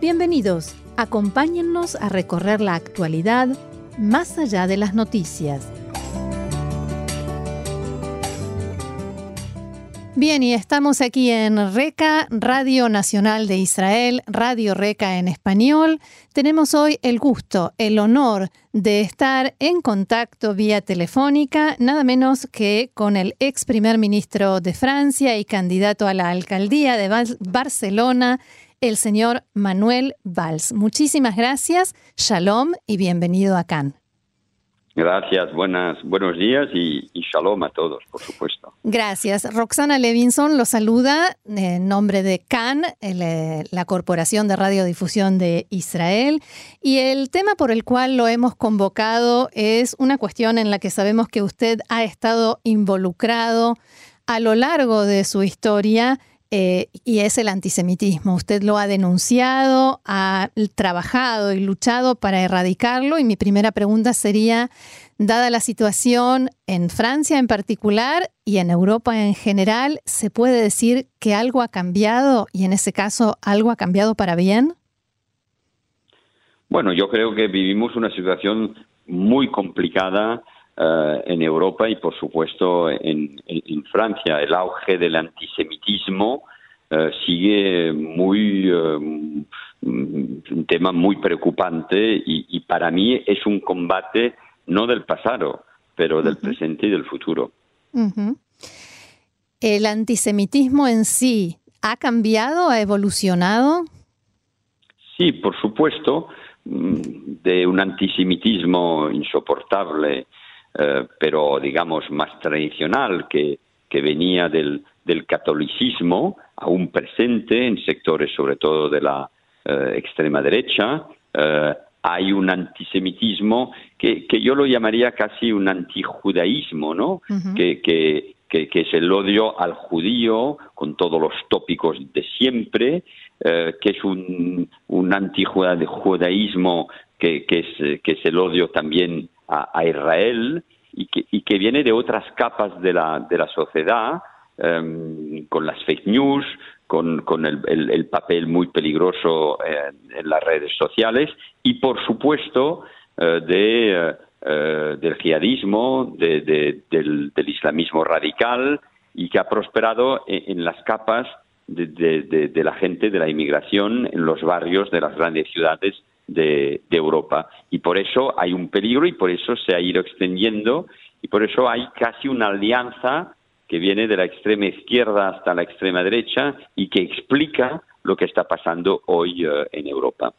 Bienvenidos, acompáñennos a recorrer la actualidad más allá de las noticias. Bien, y estamos aquí en RECA, Radio Nacional de Israel, Radio RECA en español. Tenemos hoy el gusto, el honor de estar en contacto vía telefónica, nada menos que con el ex primer ministro de Francia y candidato a la alcaldía de Barcelona, el señor Manuel Valls. Muchísimas gracias, shalom y bienvenido a Cannes. Gracias, buenas, buenos días y, shalom a todos, por supuesto. Gracias. Roxana Levinson lo saluda en nombre de CAN, eh, la Corporación de Radiodifusión de Israel. Y el tema por el cual lo hemos convocado es una cuestión en la que sabemos que usted ha estado involucrado a lo largo de su historia eh, y es el antisemitismo. Usted lo ha denunciado, ha trabajado y luchado para erradicarlo y mi primera pregunta sería, dada la situación en Francia en particular y en Europa en general, ¿se puede decir que algo ha cambiado y en ese caso algo ha cambiado para bien? Bueno, yo creo que vivimos una situación muy complicada eh, en Europa y, por supuesto, en, Francia. El auge del antisemitismo eh, sigue muy eh, un tema muy preocupante y, para mí es un combate no del pasado, pero del presente y del futuro. ¿El antisemitismo en sí ha cambiado, ha evolucionado? Sí, por supuesto, mm, de un antisemitismo insoportable eh, pero digamos más tradicional, que, que venía del, del, catolicismo, aún presente en sectores sobre todo de la eh, extrema derecha. Eh, hay un antisemitismo que, que, yo lo llamaría casi un antijudaísmo, ¿no? que, que, que, es el odio al judío con todos los tópicos de siempre, que es un, un antijudaísmo que, que, es, que es el odio también a, Israel y que, viene de otras capas de la, de la sociedad, em, con las fake news, con, con el, el, papel muy peligroso en las redes sociales y, por supuesto, eh, de, eh, del jihadismo, de, del, islamismo radical y que ha prosperado en, en las capas de, la gente, de la inmigración en los barrios de las grandes ciudades de, Europa. Y por eso hay un peligro y por eso se ha ido extendiendo y por eso hay casi una alianza que viene de la extrema izquierda hasta la extrema derecha y que explica lo que está pasando hoy eh, en Europa.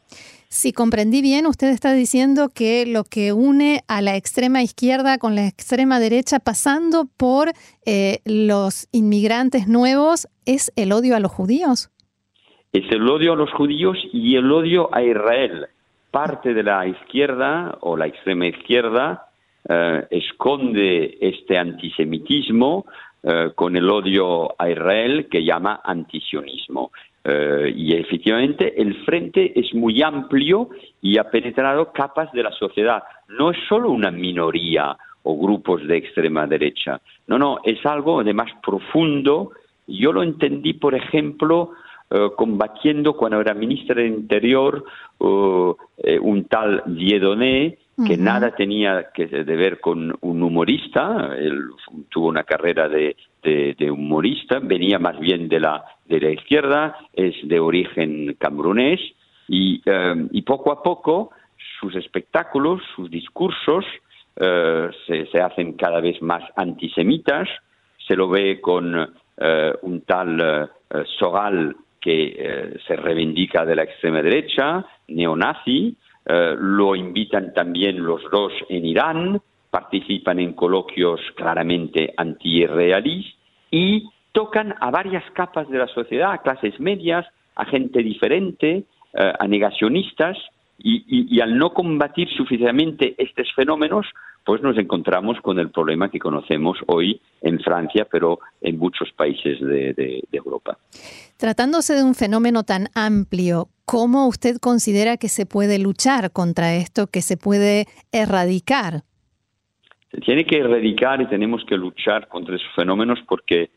Si comprendí bien, usted está diciendo que lo que une a la extrema izquierda con la extrema derecha, pasando por eh, los inmigrantes nuevos, es el odio a los judíos. Es el odio a los judíos y el odio a Israel parte de la izquierda o la extrema izquierda eh, esconde este antisemitismo eh, con el odio a Israel que llama antisionismo. Eh, y efectivamente el frente es muy amplio y ha penetrado capas de la sociedad. No es solo una minoría o grupos de extrema derecha. No, no, es algo de más profundo. Yo lo entendí, por ejemplo, combatiendo cuando era ministra del Interior eh, un tal Diedoné que nada tenía que ver con un humorista, él tuvo una carrera de, humorista, venía más bien de la, de la izquierda, es de origen camerunés y, eh, y poco a poco sus espectáculos, sus discursos se, se, hacen cada vez más antisemitas, se lo ve con un tal Sogal que eh, se reivindica de la extrema derecha, neonazi, eh, lo invitan también los dos en Irán, participan en coloquios claramente anti-israelíes y tocan a varias capas de la sociedad, a clases medias, a gente diferente, eh, a negacionistas, y, al no combatir suficientemente estos fenómenos, pues nos encontramos con el problema que conocemos hoy en Francia, pero en muchos países de, Europa. Tratándose de un fenómeno tan amplio, ¿cómo usted considera que se puede luchar contra esto, que se puede erradicar? Se tiene que erradicar y tenemos que luchar contra esos fenómenos porque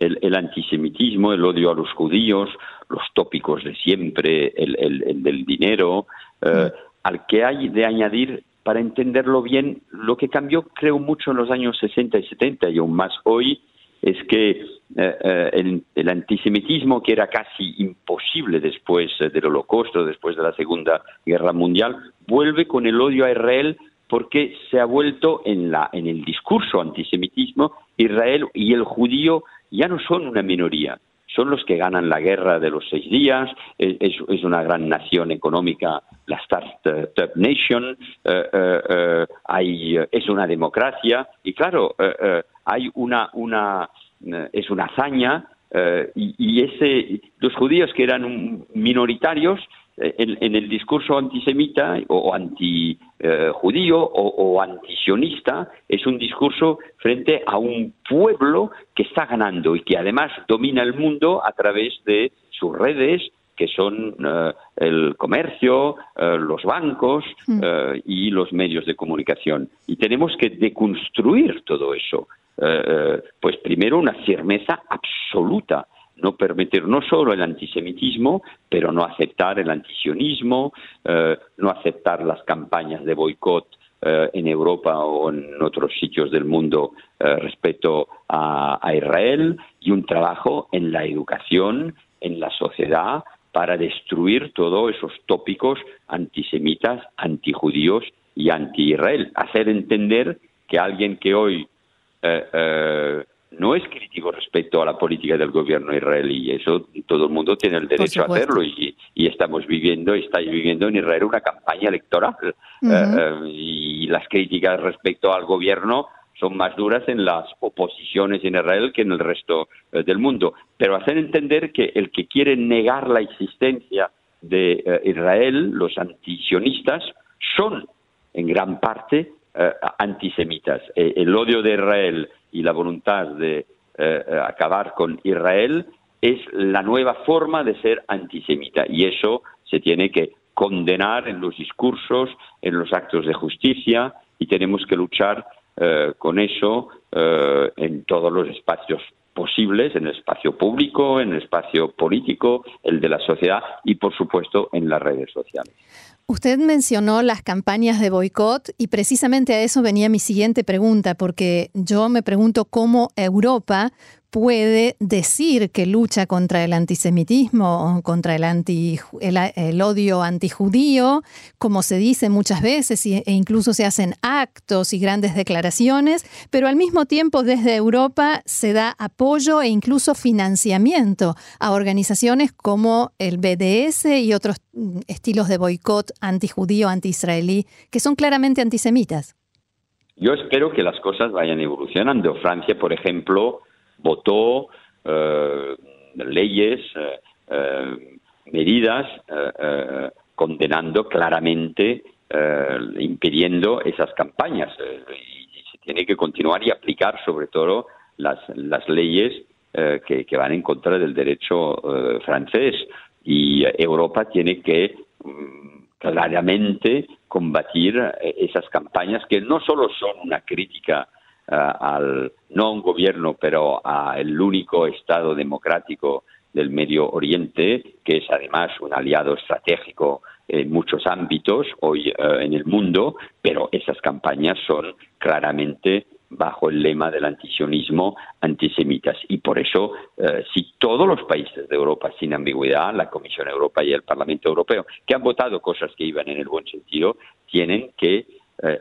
el, antisemitismo, el odio a los judíos, los tópicos de siempre, el, del dinero, mm. al que hay de añadir para entenderlo bien, lo que cambió creo mucho en los años 60 y 70 y aún más hoy es que eh, eh, el, antisemitismo, que era casi imposible después del Holocausto, después de la Segunda Guerra Mundial, vuelve con el odio a Israel porque se ha vuelto en, la, en el discurso antisemitismo, Israel y el judío ya no son una minoría, son los que ganan la guerra de los seis días, es, una gran nación económica, la Startup Nation, eh, eh, eh, hay, es una democracia y claro, hay una, una, es una hazaña y, y, ese, los judíos que eran minoritarios en, el discurso antisemita o anti-judío o, antisionista es un discurso frente a un pueblo que está ganando y que además domina el mundo a través de sus redes, que son eh, el comercio, eh, los bancos mm. eh, y los medios de comunicación. Y tenemos que deconstruir todo eso. pues primero una firmeza absoluta no permitir no solo el antisemitismo, pero no aceptar el antisionismo, eh, no aceptar las campañas de boicot eh, en Europa o en otros sitios del mundo eh, respecto a, Israel y un trabajo en la educación, en la sociedad, para destruir todos esos tópicos antisemitas, antijudíos y anti-Israel. Hacer entender que alguien que hoy no es crítico respecto a la política del gobierno israelí. Eso todo el mundo tiene el derecho a hacerlo y, estamos viviendo, estáis viviendo en Israel una campaña electoral eh, eh, y las críticas respecto al gobierno son más duras en las oposiciones en Israel que en el resto eh, del mundo. Pero hacer entender que el que quiere negar la existencia de Israel, los antisionistas, son en gran parte antisemitas. el odio de Israel y la voluntad de eh, eh, acabar con Israel es la nueva forma de ser antisemita y eso se tiene que condenar en los discursos, en los actos de justicia y tenemos que luchar eh, con eso en todos los espacios posibles, en el espacio público, en el espacio político, el de la sociedad y por supuesto en las redes sociales. Usted mencionó las campañas de boicot y precisamente a eso venía mi siguiente pregunta, porque yo me pregunto cómo Europa puede decir que lucha contra el antisemitismo, contra el, anti, el, odio antijudío, como se dice muchas veces, e incluso se hacen actos y grandes declaraciones, pero al mismo tiempo desde Europa se da apoyo e incluso financiamiento a organizaciones como el BDS y otros mm, estilos de boicot antijudío, antiisraelí, que son claramente antisemitas. Yo espero que las cosas vayan evolucionando. Francia, por ejemplo, votó eh, leyes, eh, eh, medidas condenando claramente, impidiendo esas campañas. y se tiene que continuar y aplicar sobre todo las, las leyes que, que, van en contra del derecho francés. Y Europa tiene que mm, claramente combatir esas campañas que no solo son una crítica al, no a un gobierno, pero al único Estado democrático del Medio Oriente, que es además un aliado estratégico en muchos ámbitos hoy eh, en el mundo, pero esas campañas son claramente bajo el lema del antisionismo antisemitas. Y por eso, eh, si todos los países de Europa, sin ambigüedad, la Comisión Europea y el Parlamento Europeo, que han votado cosas que iban en el buen sentido, tienen que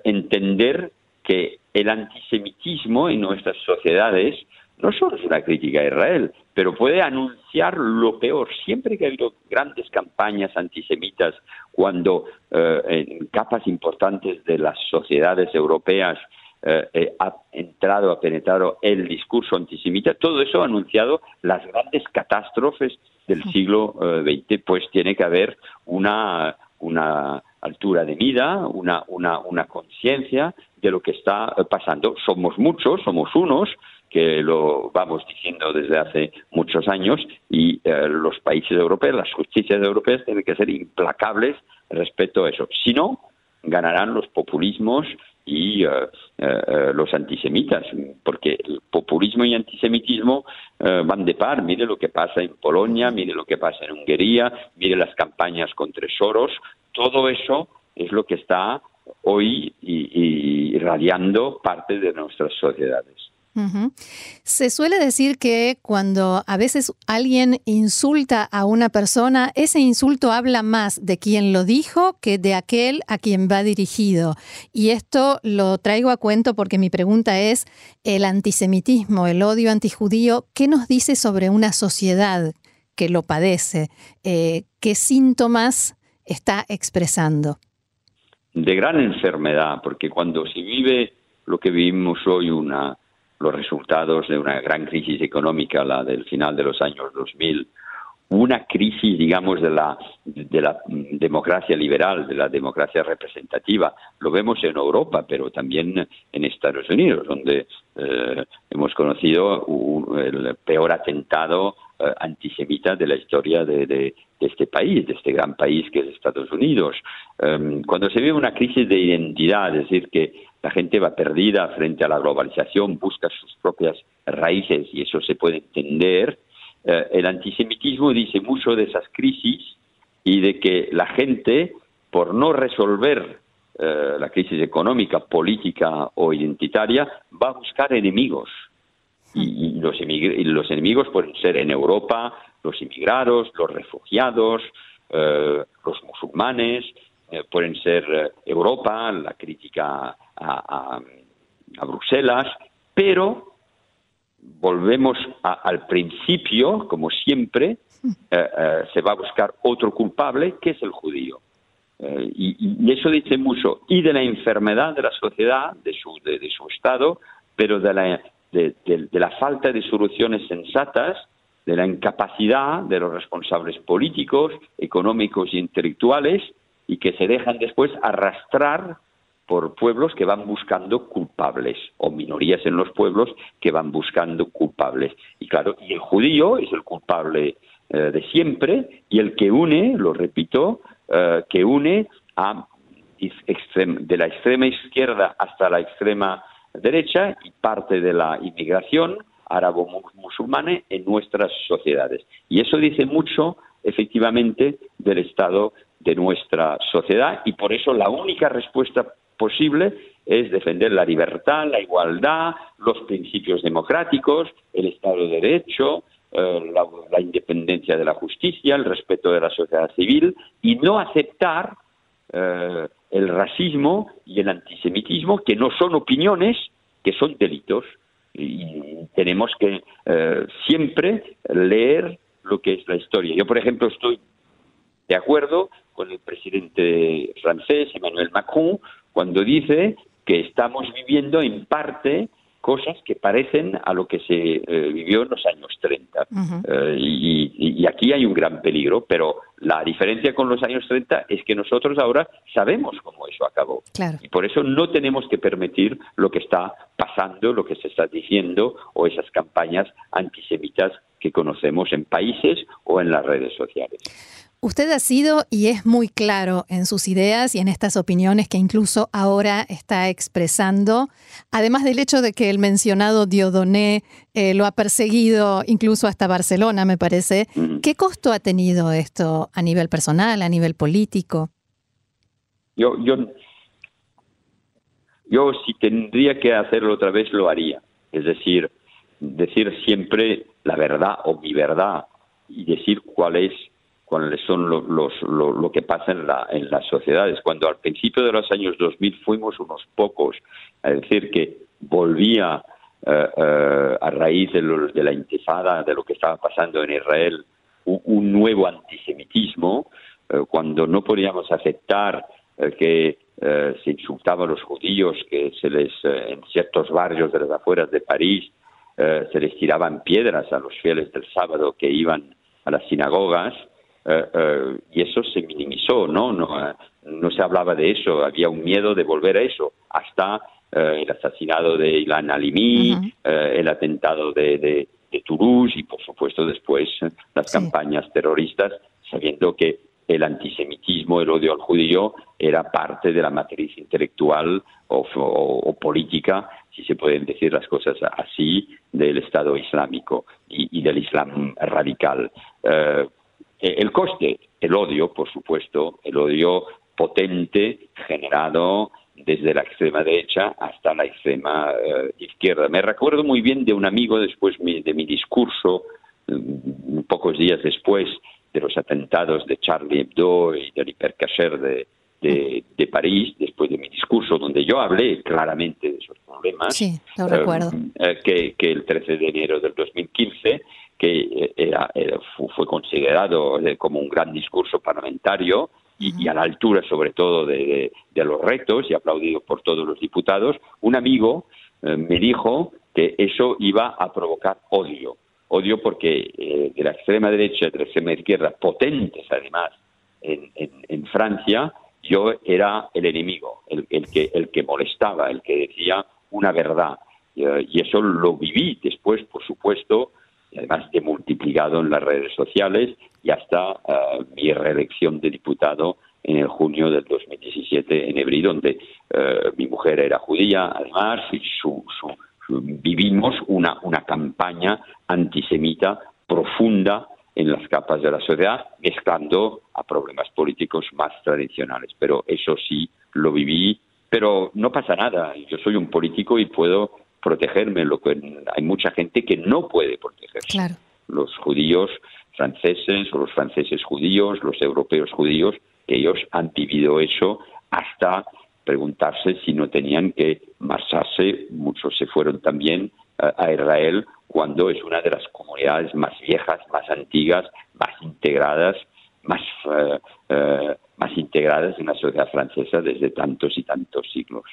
entender que el antisemitismo en nuestras sociedades no solo es una crítica a Israel, pero puede anunciar lo peor. Siempre que ha habido grandes campañas antisemitas, cuando eh, en capas importantes de las sociedades europeas eh, eh, ha entrado, ha penetrado el discurso antisemita, todo eso ha anunciado las grandes catástrofes del siglo XX, pues tiene que haber una, una altura de vida, una, una, una conciencia de lo que está eh, pasando. Somos muchos, somos unos, que lo vamos diciendo desde hace muchos años, y eh, los países europeos, las justicias europeas tienen que ser implacables respecto a eso. Si no, ganarán los populismos y los antisemitas, porque el populismo y antisemitismo van de par. Mire lo que pasa en Polonia, mire lo que pasa en Hungría, mire las campañas contra Soros, todo eso es lo que está hoy irradiando parte de nuestras sociedades. Se suele decir que cuando a veces alguien insulta a una persona, ese insulto habla más de quien lo dijo que de aquel a quien va dirigido. Y esto lo traigo a cuento porque mi pregunta es, el antisemitismo, el odio antijudío, ¿qué nos dice sobre una sociedad que lo padece? Eh, ¿Qué síntomas está expresando? De gran enfermedad, porque cuando se vive lo que vivimos hoy, una, los resultados de una gran crisis económica, la del final de los años 2000, una crisis, digamos, de la, de la democracia liberal, de la democracia representativa. Lo vemos en Europa, pero también en Estados Unidos, donde eh, hemos conocido el peor atentado eh, antisemita de la historia de, este país, de este gran país que es Estados Unidos. Em, cuando se vive una crisis de identidad, es decir, que la gente va perdida frente a la globalización, busca sus propias raíces y eso se puede entender, eh, el antisemitismo dice mucho de esas crisis y de que la gente, por no resolver eh, la crisis económica, política o identitaria, va a buscar enemigos. Y, los, los enemigos pueden ser en Europa los inmigrados, los refugiados, eh, los musulmanes, pueden ser eh, Europa, la crítica a, Bruselas, pero volvemos al principio, como siempre, se va a buscar otro culpable, que es el judío. y, eso dice mucho y de la enfermedad de la sociedad, de su, de su estado, pero de la de, la falta de soluciones sensatas, de la incapacidad de los responsables políticos, económicos e intelectuales y que se dejan después arrastrar por pueblos que van buscando culpables o minorías en los pueblos que van buscando culpables. Y claro, y el judío es el culpable eh, de siempre y el que une, lo repito, eh, que une a de la extrema izquierda hasta la extrema derecha y parte de la inmigración árabo-musulmana en nuestras sociedades. Y eso dice mucho, efectivamente, del estado de nuestra sociedad y por eso la única respuesta posible es defender la libertad, la igualdad, los principios democráticos, el Estado de Derecho, eh, la, independencia de la justicia, el respeto de la sociedad civil y no aceptar eh, el racismo y el antisemitismo, que no son opiniones, que son delitos. Y tenemos que eh, siempre leer lo que es la historia. Yo, por ejemplo, estoy de acuerdo con el presidente francés, Emmanuel Macron, cuando dice que estamos viviendo en parte cosas que parecen a lo que se eh, vivió en los años 30. Eh, y, aquí hay un gran peligro, pero la diferencia con los años 30 es que nosotros ahora sabemos cómo eso acabó. Y por eso no tenemos que permitir lo que está pasando, lo que se está diciendo o esas campañas antisemitas que conocemos en países o en las redes sociales. Usted ha sido y es muy claro en sus ideas y en estas opiniones que incluso ahora está expresando, además del hecho de que el mencionado Diodoné eh, lo ha perseguido incluso hasta Barcelona, me parece. ¿Qué costo ha tenido esto a nivel personal, a nivel político? Yo, yo, yo si tendría que hacerlo otra vez, lo haría. Es decir, decir siempre la verdad o mi verdad y decir cuál es cuáles son los, lo, que pasa en, la, en las sociedades. Cuando al principio de los años 2000 fuimos unos pocos a decir que volvía eh, eh, a raíz de, la intifada, de lo que estaba pasando en Israel, un, nuevo antisemitismo, eh, cuando no podíamos aceptar que se insultaba a los judíos, que se les, en ciertos barrios de las afueras de París, se les tiraban piedras a los fieles del sábado que iban a las sinagogas, eh, eh, y eso se minimizó, ¿no? No, eh, no se hablaba de eso, había un miedo de volver a eso, hasta el asesinato de Ilan Alimi, el atentado de, de, Toulouse y, por supuesto, después las campañas terroristas, sabiendo que el antisemitismo, el odio al judío era parte de la matriz intelectual o, política, si se pueden decir las cosas así, del Estado Islámico y, del Islam radical. Eh, el coste, el odio, por supuesto, el odio potente generado desde la extrema derecha hasta la extrema eh, izquierda. Me recuerdo muy bien de un amigo después de mi discurso, mm, pocos días después de los atentados de Charlie Hebdo y del hipercacher de, de, París, después de mi discurso, donde yo hablé claramente de esos problemas. Sí, lo recuerdo. Eh, que, que, el 13 de enero del 2015, que era, fue considerado como un gran discurso parlamentario, y, a la altura sobre todo de, los retos y aplaudido por todos los diputados, un amigo eh, me dijo que eso iba a provocar odio. Odio porque eh, de la extrema derecha y de la extrema izquierda, potentes además en, en, Francia, yo era el enemigo, el, que, el que molestaba, el que decía una verdad. Eh, y eso lo viví después, por supuesto, además de multiplicado en las redes sociales y hasta uh, mi reelección de diputado en el junio del 2017 en Ebrí, donde uh, mi mujer era judía, además, y su, su, vivimos una, una campaña antisemita profunda en las capas de la sociedad, mezclando a problemas políticos más tradicionales. Pero eso sí lo viví, pero no pasa nada. Yo soy un político y puedo protegerme, lo que hay mucha gente que no puede protegerse. Los judíos franceses o los franceses judíos, los europeos judíos, ellos han vivido eso hasta preguntarse si no tenían que marcharse, muchos se fueron también eh, a Israel cuando es una de las comunidades más viejas, más antiguas, más integradas, más eh, eh, más integradas en la sociedad francesa desde tantos y tantos siglos.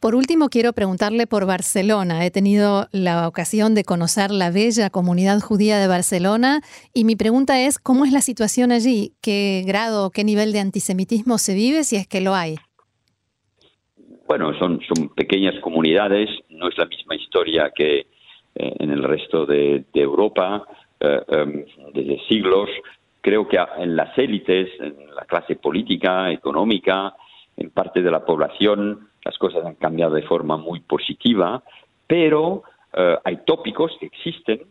Por último, quiero preguntarle por Barcelona. He tenido la ocasión de conocer la bella comunidad judía de Barcelona y mi pregunta es, ¿cómo es la situación allí? ¿Qué grado, qué nivel de antisemitismo se vive, si es que lo hay? Bueno, son, son pequeñas comunidades, no es la misma historia que eh, en el resto de, Europa, eh, em, desde siglos. Creo que en las élites, en la clase política, económica, en parte de la población, las cosas han cambiado de forma muy positiva, pero eh, hay tópicos que existen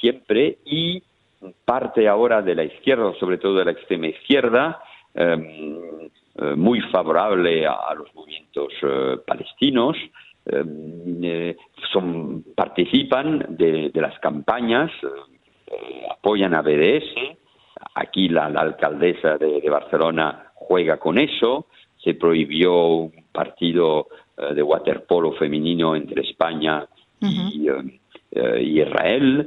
siempre y parte ahora de la izquierda, sobre todo de la extrema izquierda, em, muy favorable a, los movimientos eh, palestinos, son, participan de, de las campañas, apoyan a BDS, Aquí la, alcaldesa de, Barcelona juega con eso. Se prohibió un partido eh, de waterpolo femenino entre España y, eh, Israel.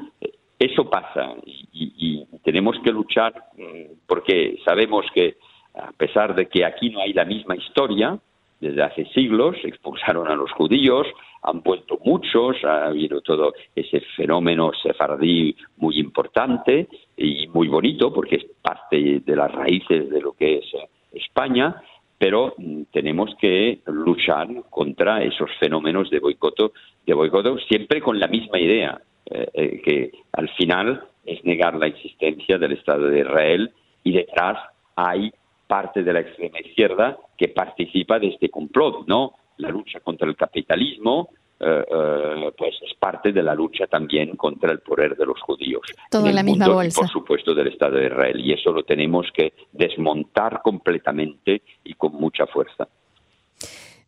Eso pasa y, tenemos que luchar mm, porque sabemos que a pesar de que aquí no hay la misma historia, desde hace siglos, expulsaron a los judíos, han vuelto muchos, ha habido todo ese fenómeno sefardí muy importante y muy bonito porque es parte de las raíces de lo que es eh, España, pero mm, tenemos que luchar contra esos fenómenos de boicoto, de boicoto siempre con la misma idea, eh, eh, que al final es negar la existencia del Estado de Israel y detrás hay parte de la extrema izquierda que participa de este complot, ¿no? La lucha contra el capitalismo, eh, eh, pues es parte de la lucha también contra el poder de los judíos. Todo en, la misma bolsa. por supuesto, del Estado de Israel. Y eso lo tenemos que desmontar completamente y con mucha fuerza.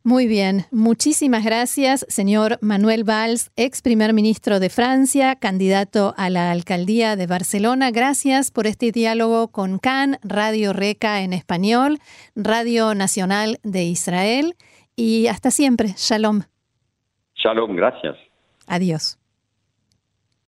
Muy bien, muchísimas gracias, señor Manuel Valls, ex primer ministro de Francia, candidato a la alcaldía de Barcelona. Gracias por este diálogo con CAN, Radio Reca en español, Radio Nacional de Israel y hasta siempre. Shalom. Shalom, gracias. Adiós.